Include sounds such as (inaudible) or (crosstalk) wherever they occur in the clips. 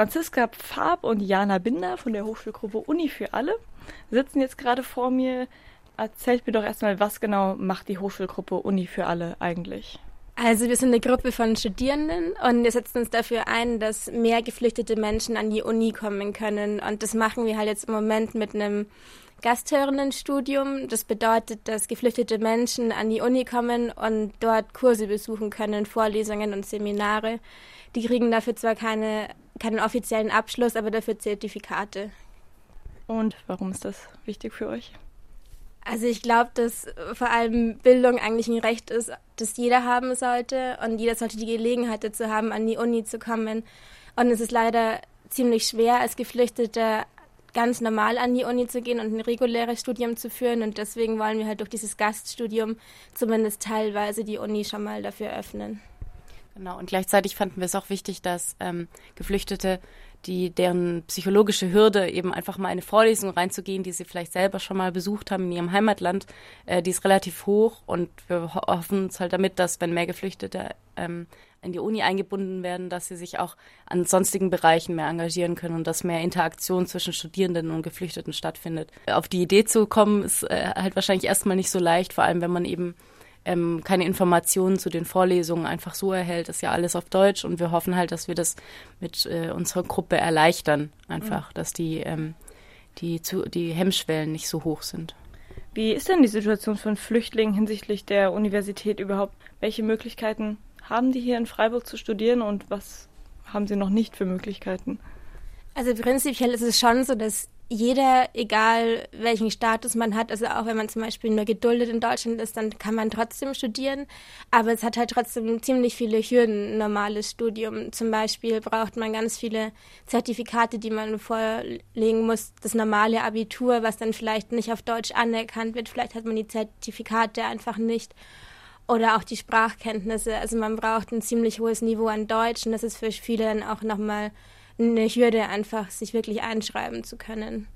Franziska Pfab und Jana Binder von der Hochschulgruppe Uni für alle sitzen jetzt gerade vor mir. Erzählt mir doch erstmal, was genau macht die Hochschulgruppe Uni für alle eigentlich? Also wir sind eine Gruppe von Studierenden und wir setzen uns dafür ein, dass mehr geflüchtete Menschen an die Uni kommen können. Und das machen wir halt jetzt im Moment mit einem Gasthörendenstudium. Das bedeutet, dass geflüchtete Menschen an die Uni kommen und dort Kurse besuchen können, Vorlesungen und Seminare. Die kriegen dafür zwar keine, keinen offiziellen Abschluss, aber dafür Zertifikate. Und warum ist das wichtig für euch? Also ich glaube, dass vor allem Bildung eigentlich ein Recht ist, das jeder haben sollte und jeder sollte die Gelegenheit dazu haben, an die Uni zu kommen. Und es ist leider ziemlich schwer, als Geflüchteter ganz normal an die Uni zu gehen und ein reguläres Studium zu führen. Und deswegen wollen wir halt durch dieses Gaststudium zumindest teilweise die Uni schon mal dafür öffnen. Genau, und gleichzeitig fanden wir es auch wichtig, dass ähm, Geflüchtete die deren psychologische Hürde, eben einfach mal eine Vorlesung reinzugehen, die sie vielleicht selber schon mal besucht haben in ihrem Heimatland, äh, die ist relativ hoch und wir hoffen uns halt damit, dass wenn mehr Geflüchtete ähm, in die Uni eingebunden werden, dass sie sich auch an sonstigen Bereichen mehr engagieren können und dass mehr Interaktion zwischen Studierenden und Geflüchteten stattfindet. Auf die Idee zu kommen, ist äh, halt wahrscheinlich erstmal nicht so leicht, vor allem wenn man eben ähm, keine Informationen zu den Vorlesungen einfach so erhält. Das ist ja alles auf Deutsch und wir hoffen halt, dass wir das mit äh, unserer Gruppe erleichtern, einfach, mhm. dass die, ähm, die, zu, die Hemmschwellen nicht so hoch sind. Wie ist denn die Situation von Flüchtlingen hinsichtlich der Universität überhaupt? Welche Möglichkeiten haben die hier in Freiburg zu studieren und was haben sie noch nicht für Möglichkeiten? Also prinzipiell ist es schon so, dass jeder, egal welchen Status man hat, also auch wenn man zum Beispiel nur geduldet in Deutschland ist, dann kann man trotzdem studieren. Aber es hat halt trotzdem ziemlich viele Hürden, normales Studium. Zum Beispiel braucht man ganz viele Zertifikate, die man vorlegen muss. Das normale Abitur, was dann vielleicht nicht auf Deutsch anerkannt wird. Vielleicht hat man die Zertifikate einfach nicht. Oder auch die Sprachkenntnisse. Also man braucht ein ziemlich hohes Niveau an Deutsch und das ist für viele dann auch nochmal eine Hürde, einfach sich wirklich einschreiben zu können.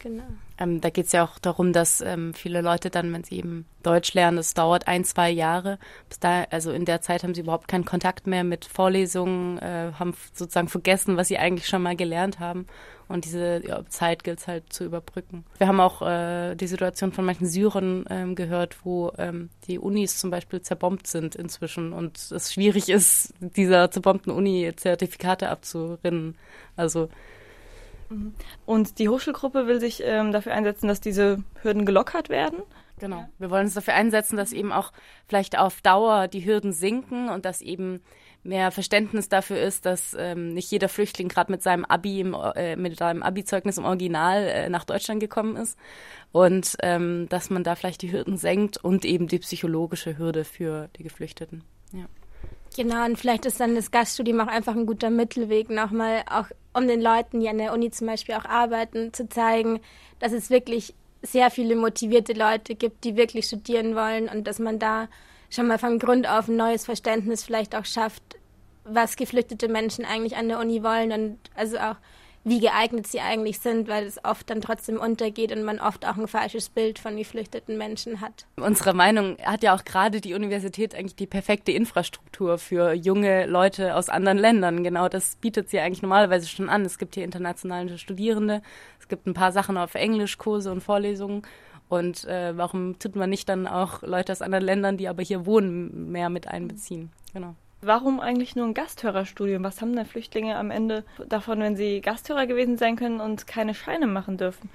Genau. Ähm, da geht es ja auch darum, dass ähm, viele Leute dann, wenn sie eben Deutsch lernen, das dauert ein, zwei Jahre. Bis da, also in der Zeit haben sie überhaupt keinen Kontakt mehr mit Vorlesungen, äh, haben sozusagen vergessen, was sie eigentlich schon mal gelernt haben. Und diese ja, Zeit gilt es halt zu überbrücken. Wir haben auch äh, die Situation von manchen Syrern ähm, gehört, wo ähm, die Unis zum Beispiel zerbombt sind inzwischen und es schwierig ist, dieser zerbombten Uni Zertifikate abzurinnen. Also mhm. und die Hochschulgruppe will sich ähm, dafür einsetzen, dass diese Hürden gelockert werden. Genau. Wir wollen uns dafür einsetzen, dass eben auch vielleicht auf Dauer die Hürden sinken und dass eben mehr Verständnis dafür ist, dass ähm, nicht jeder Flüchtling gerade mit seinem Abi im, äh, mit seinem Abi-Zeugnis im Original äh, nach Deutschland gekommen ist und ähm, dass man da vielleicht die Hürden senkt und eben die psychologische Hürde für die Geflüchteten. Ja. Genau, und vielleicht ist dann das Gaststudium auch einfach ein guter Mittelweg, nochmal auch um den Leuten, die an der Uni zum Beispiel auch arbeiten, zu zeigen, dass es wirklich sehr viele motivierte Leute gibt, die wirklich studieren wollen und dass man da schon mal von Grund auf ein neues Verständnis vielleicht auch schafft, was geflüchtete Menschen eigentlich an der Uni wollen und also auch wie geeignet sie eigentlich sind, weil es oft dann trotzdem untergeht und man oft auch ein falsches Bild von geflüchteten Menschen hat. Unserer Meinung hat ja auch gerade die Universität eigentlich die perfekte Infrastruktur für junge Leute aus anderen Ländern. Genau das bietet sie eigentlich normalerweise schon an. Es gibt hier internationale Studierende, es gibt ein paar Sachen auf Englisch, Kurse und Vorlesungen und äh, warum tut man nicht dann auch Leute aus anderen Ländern, die aber hier wohnen, mehr mit einbeziehen? Genau. Warum eigentlich nur ein Gasthörerstudium? Was haben denn Flüchtlinge am Ende davon, wenn sie Gasthörer gewesen sein können und keine Scheine machen dürfen?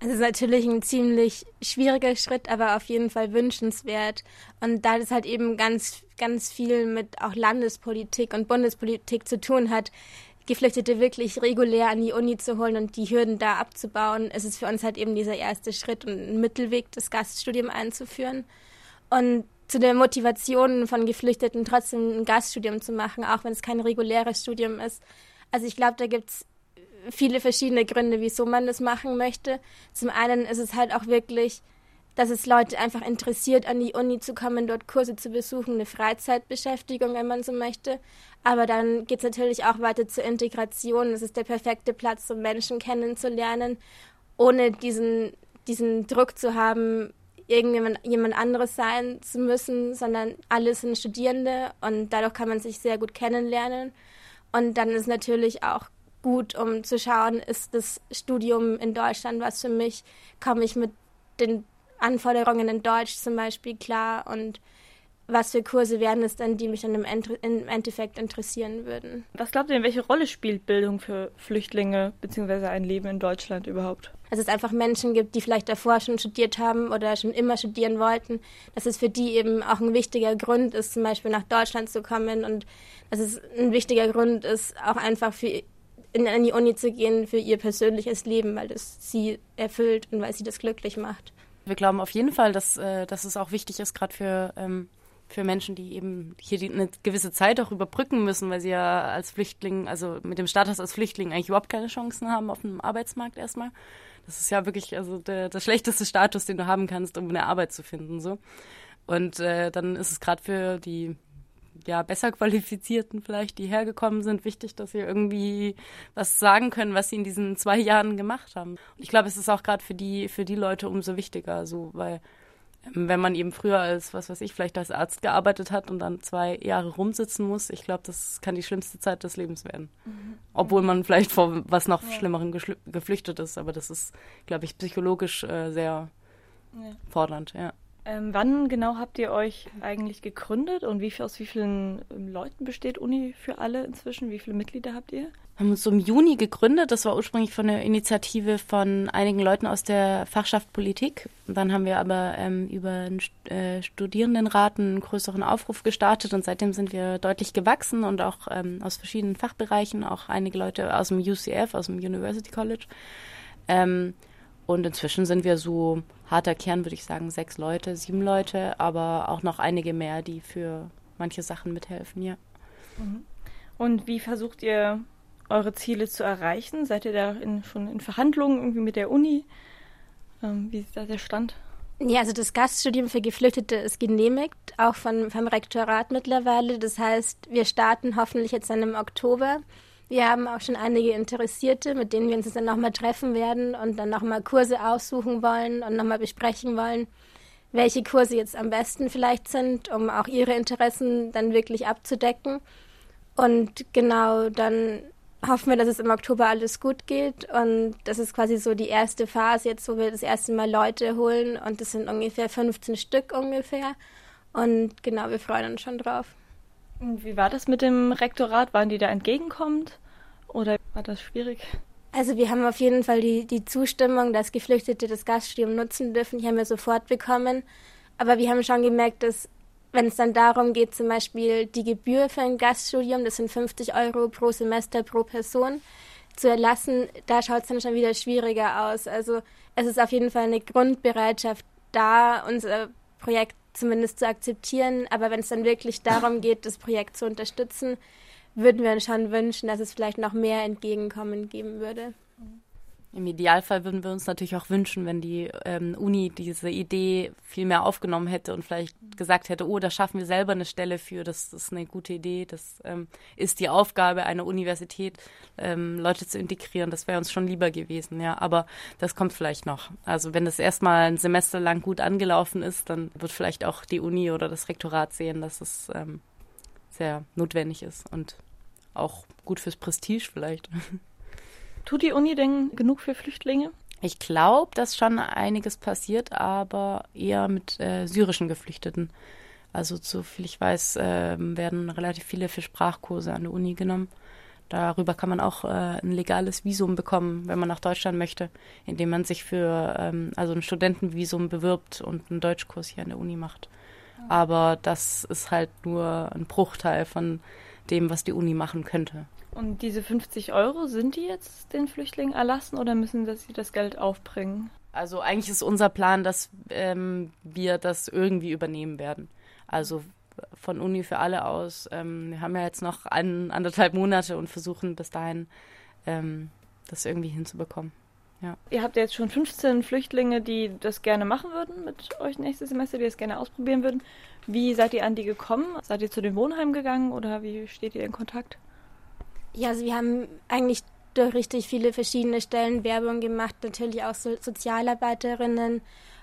Es ist natürlich ein ziemlich schwieriger Schritt, aber auf jeden Fall wünschenswert. Und da das halt eben ganz, ganz viel mit auch Landespolitik und Bundespolitik zu tun hat, Geflüchtete wirklich regulär an die Uni zu holen und die Hürden da abzubauen, ist es für uns halt eben dieser erste Schritt und ein Mittelweg, das Gaststudium einzuführen. Und zu der Motivation von Geflüchteten trotzdem ein Gaststudium zu machen, auch wenn es kein reguläres Studium ist. Also ich glaube, da gibt es viele verschiedene Gründe, wieso man das machen möchte. Zum einen ist es halt auch wirklich dass es Leute einfach interessiert, an die Uni zu kommen, dort Kurse zu besuchen, eine Freizeitbeschäftigung, wenn man so möchte. Aber dann geht es natürlich auch weiter zur Integration. Es ist der perfekte Platz, um Menschen kennenzulernen, ohne diesen, diesen Druck zu haben, irgendjemand jemand anderes sein zu müssen, sondern alle sind Studierende und dadurch kann man sich sehr gut kennenlernen. Und dann ist natürlich auch gut, um zu schauen, ist das Studium in Deutschland was für mich, komme ich mit den Anforderungen in Deutsch zum Beispiel klar und was für Kurse wären es denn, die mich dann im, Endeffekt interessieren würden. Was glaubt ihr, welche Rolle spielt Bildung für Flüchtlinge bzw. ein Leben in Deutschland überhaupt? Dass es einfach Menschen gibt, die vielleicht davor schon studiert haben oder schon immer studieren wollten, dass es für die eben auch ein wichtiger Grund ist, zum Beispiel nach Deutschland zu kommen und dass es ein wichtiger Grund ist, auch einfach für in, in die Uni zu gehen für ihr persönliches Leben, weil das sie erfüllt und weil sie das glücklich macht. Wir glauben auf jeden Fall, dass, äh, dass es auch wichtig ist, gerade für ähm, für Menschen, die eben hier eine gewisse Zeit auch überbrücken müssen, weil sie ja als Flüchtling, also mit dem Status als Flüchtling eigentlich überhaupt keine Chancen haben auf dem Arbeitsmarkt erstmal. Das ist ja wirklich also der, der schlechteste Status, den du haben kannst, um eine Arbeit zu finden. so. Und äh, dann ist es gerade für die ja besser qualifizierten vielleicht, die hergekommen sind, wichtig, dass sie irgendwie was sagen können, was sie in diesen zwei Jahren gemacht haben. Und ich glaube, es ist auch gerade für die für die Leute umso wichtiger, so weil wenn man eben früher als, was weiß ich, vielleicht als Arzt gearbeitet hat und dann zwei Jahre rumsitzen muss, ich glaube, das kann die schlimmste Zeit des Lebens werden. Mhm. Obwohl man vielleicht vor was noch ja. Schlimmerem geflüchtet ist, aber das ist, glaube ich, psychologisch äh, sehr ja. fordernd, ja. Ähm, wann genau habt ihr euch eigentlich gegründet und wie, aus wie vielen ähm, Leuten besteht Uni für alle inzwischen? Wie viele Mitglieder habt ihr? Wir haben uns im Juni gegründet. Das war ursprünglich von der Initiative von einigen Leuten aus der Fachschaft Politik. Dann haben wir aber ähm, über einen äh, Studierendenrat einen größeren Aufruf gestartet und seitdem sind wir deutlich gewachsen und auch ähm, aus verschiedenen Fachbereichen, auch einige Leute aus dem UCF, aus dem University College. Ähm, und inzwischen sind wir so harter Kern, würde ich sagen, sechs Leute, sieben Leute, aber auch noch einige mehr, die für manche Sachen mithelfen, ja. Mhm. Und wie versucht ihr eure Ziele zu erreichen? Seid ihr da in, schon in Verhandlungen irgendwie mit der Uni? Ähm, wie ist da der Stand? Ja, also das Gaststudium für Geflüchtete ist genehmigt, auch von, vom Rektorat mittlerweile. Das heißt, wir starten hoffentlich jetzt dann im Oktober. Wir haben auch schon einige Interessierte, mit denen wir uns dann nochmal treffen werden und dann nochmal Kurse aussuchen wollen und nochmal besprechen wollen, welche Kurse jetzt am besten vielleicht sind, um auch ihre Interessen dann wirklich abzudecken. Und genau, dann hoffen wir, dass es im Oktober alles gut geht. Und das ist quasi so die erste Phase jetzt, wo wir das erste Mal Leute holen. Und das sind ungefähr 15 Stück ungefähr. Und genau, wir freuen uns schon drauf. Wie war das mit dem Rektorat? Waren die da entgegenkommend oder war das schwierig? Also wir haben auf jeden Fall die, die Zustimmung, dass Geflüchtete das Gaststudium nutzen dürfen. Die haben wir sofort bekommen. Aber wir haben schon gemerkt, dass wenn es dann darum geht, zum Beispiel die Gebühr für ein Gaststudium, das sind 50 Euro pro Semester pro Person, zu erlassen, da schaut es dann schon wieder schwieriger aus. Also es ist auf jeden Fall eine Grundbereitschaft da, unser Projekt zumindest zu akzeptieren. Aber wenn es dann wirklich darum geht, das Projekt zu unterstützen, würden wir uns schon wünschen, dass es vielleicht noch mehr Entgegenkommen geben würde. Im Idealfall würden wir uns natürlich auch wünschen, wenn die ähm, Uni diese Idee viel mehr aufgenommen hätte und vielleicht gesagt hätte, oh, da schaffen wir selber eine Stelle für, das, das ist eine gute Idee, das ähm, ist die Aufgabe einer Universität, ähm, Leute zu integrieren. Das wäre uns schon lieber gewesen, ja. Aber das kommt vielleicht noch. Also wenn das erstmal ein Semester lang gut angelaufen ist, dann wird vielleicht auch die Uni oder das Rektorat sehen, dass es ähm, sehr notwendig ist und auch gut fürs Prestige vielleicht. (laughs) Tut die Uni denn genug für Flüchtlinge? Ich glaube, dass schon einiges passiert, aber eher mit äh, syrischen Geflüchteten. Also so viel ich weiß, äh, werden relativ viele für Sprachkurse an der Uni genommen. Darüber kann man auch äh, ein legales Visum bekommen, wenn man nach Deutschland möchte, indem man sich für ähm, also ein Studentenvisum bewirbt und einen Deutschkurs hier an der Uni macht. Aber das ist halt nur ein Bruchteil von dem, was die Uni machen könnte. Und diese 50 Euro, sind die jetzt den Flüchtlingen erlassen oder müssen sie das Geld aufbringen? Also eigentlich ist unser Plan, dass ähm, wir das irgendwie übernehmen werden. Also von Uni für alle aus. Ähm, wir haben ja jetzt noch ein, anderthalb Monate und versuchen bis dahin ähm, das irgendwie hinzubekommen. Ja. Ihr habt jetzt schon 15 Flüchtlinge, die das gerne machen würden mit euch nächstes Semester, die das gerne ausprobieren würden. Wie seid ihr an die gekommen? Seid ihr zu den Wohnheimen gegangen oder wie steht ihr in Kontakt? Ja, also wir haben eigentlich durch richtig viele verschiedene Stellen Werbung gemacht, natürlich auch so Sozialarbeiterinnen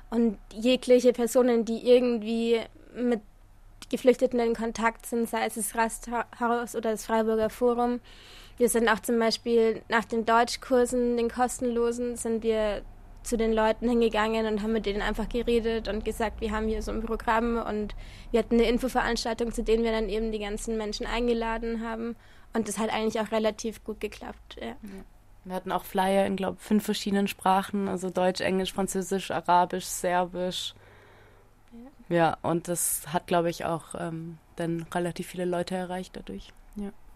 und jegliche Personen, die irgendwie mit Geflüchteten in Kontakt sind, sei es das Rasthaus oder das Freiburger Forum. Wir sind auch zum Beispiel nach den Deutschkursen, den kostenlosen, sind wir zu den Leuten hingegangen und haben mit denen einfach geredet und gesagt, wir haben hier so ein Programm und wir hatten eine Infoveranstaltung, zu denen wir dann eben die ganzen Menschen eingeladen haben. Und das hat eigentlich auch relativ gut geklappt. Ja. Wir hatten auch Flyer in, glaube ich, fünf verschiedenen Sprachen, also Deutsch, Englisch, Französisch, Arabisch, Serbisch. Ja, ja und das hat, glaube ich, auch ähm, dann relativ viele Leute erreicht dadurch.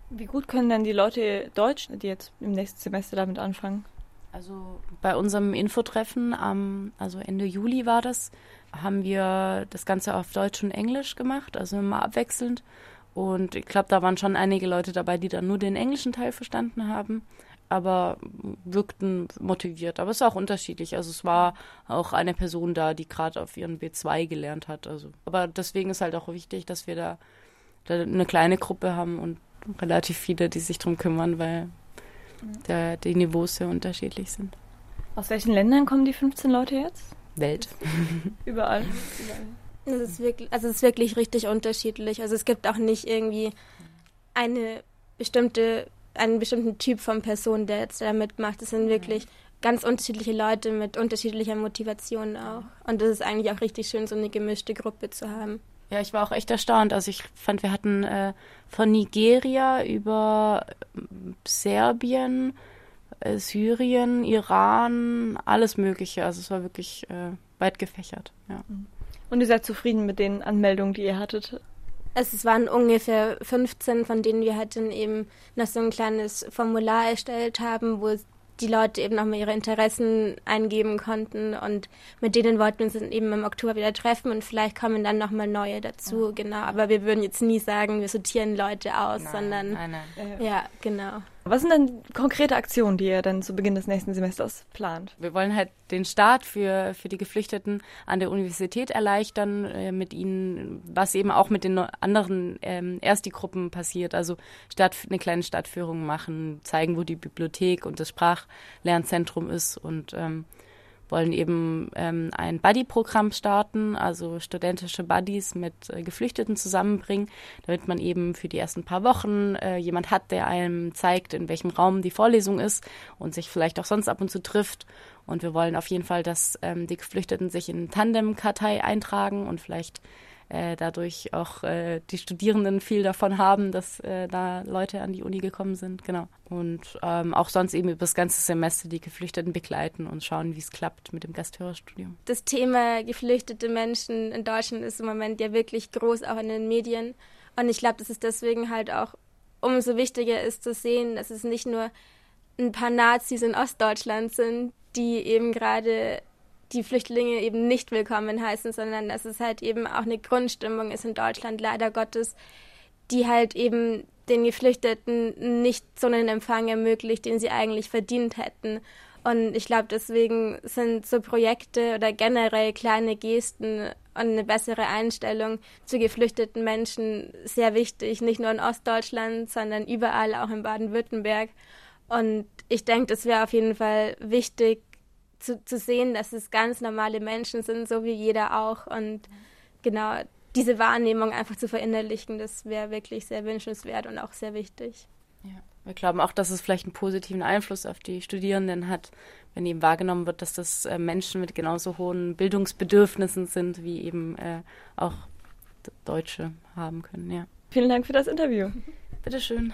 Wie gut können denn die Leute Deutsch, die jetzt im nächsten Semester damit anfangen? Also bei unserem Infotreffen, am, also Ende Juli war das, haben wir das Ganze auf Deutsch und Englisch gemacht, also immer abwechselnd. Und ich glaube, da waren schon einige Leute dabei, die dann nur den englischen Teil verstanden haben, aber wirkten motiviert. Aber es ist auch unterschiedlich. Also es war auch eine Person da, die gerade auf ihren B2 gelernt hat. Also, aber deswegen ist halt auch wichtig, dass wir da, da eine kleine Gruppe haben und relativ viele, die sich darum kümmern, weil der, die Niveaus sehr unterschiedlich sind. Aus welchen Ländern kommen die 15 Leute jetzt? Welt. (laughs) Überall. Es ist wirklich, also es ist wirklich richtig unterschiedlich. Also es gibt auch nicht irgendwie eine bestimmte, einen bestimmten Typ von Person, der jetzt da mitmacht. Es sind wirklich ganz unterschiedliche Leute mit unterschiedlicher Motivation auch. Und das ist eigentlich auch richtig schön, so eine gemischte Gruppe zu haben. Ja, ich war auch echt erstaunt. Also ich fand, wir hatten äh, von Nigeria über äh, Serbien, äh, Syrien, Iran, alles Mögliche. Also es war wirklich äh, weit gefächert. Ja. Und ihr seid zufrieden mit den Anmeldungen, die ihr hattet? Es waren ungefähr 15, von denen wir halt dann eben noch so ein kleines Formular erstellt haben, wo die Leute eben nochmal ihre Interessen eingeben konnten und mit denen wollten wir uns dann eben im Oktober wieder treffen und vielleicht kommen dann nochmal neue dazu, ja. genau. Aber wir würden jetzt nie sagen, wir sortieren Leute aus, nein, sondern nein, nein. ja, genau. Was sind denn konkrete Aktionen, die ihr dann zu Beginn des nächsten Semesters plant? Wir wollen halt den Start für, für die Geflüchteten an der Universität erleichtern, äh, mit ihnen, was eben auch mit den anderen ähm, Ersti-Gruppen passiert. Also Stadt, eine kleine Stadtführung machen, zeigen, wo die Bibliothek und das Sprachlernzentrum ist und ähm, wollen eben ähm, ein Buddy-Programm starten, also studentische Buddies mit äh, Geflüchteten zusammenbringen, damit man eben für die ersten paar Wochen äh, jemand hat, der einem zeigt, in welchem Raum die Vorlesung ist und sich vielleicht auch sonst ab und zu trifft. Und wir wollen auf jeden Fall, dass ähm, die Geflüchteten sich in Tandem-Kartei eintragen und vielleicht äh, dadurch auch äh, die Studierenden viel davon haben, dass äh, da Leute an die Uni gekommen sind. Genau. Und ähm, auch sonst eben über das ganze Semester die Geflüchteten begleiten und schauen, wie es klappt mit dem Gasthörerstudium. Das Thema geflüchtete Menschen in Deutschland ist im Moment ja wirklich groß, auch in den Medien. Und ich glaube, dass es deswegen halt auch umso wichtiger ist zu sehen, dass es nicht nur ein paar Nazis in Ostdeutschland sind, die eben gerade die Flüchtlinge eben nicht willkommen heißen, sondern dass es halt eben auch eine Grundstimmung ist in Deutschland, leider Gottes, die halt eben den Geflüchteten nicht so einen Empfang ermöglicht, den sie eigentlich verdient hätten. Und ich glaube, deswegen sind so Projekte oder generell kleine Gesten und eine bessere Einstellung zu geflüchteten Menschen sehr wichtig, nicht nur in Ostdeutschland, sondern überall, auch in Baden-Württemberg. Und ich denke, das wäre auf jeden Fall wichtig, zu, zu sehen, dass es ganz normale Menschen sind, so wie jeder auch. Und genau diese Wahrnehmung einfach zu verinnerlichen, das wäre wirklich sehr wünschenswert und auch sehr wichtig. Ja. Wir glauben auch, dass es vielleicht einen positiven Einfluss auf die Studierenden hat, wenn eben wahrgenommen wird, dass das äh, Menschen mit genauso hohen Bildungsbedürfnissen sind, wie eben äh, auch Deutsche haben können. Ja. Vielen Dank für das Interview. Bitteschön.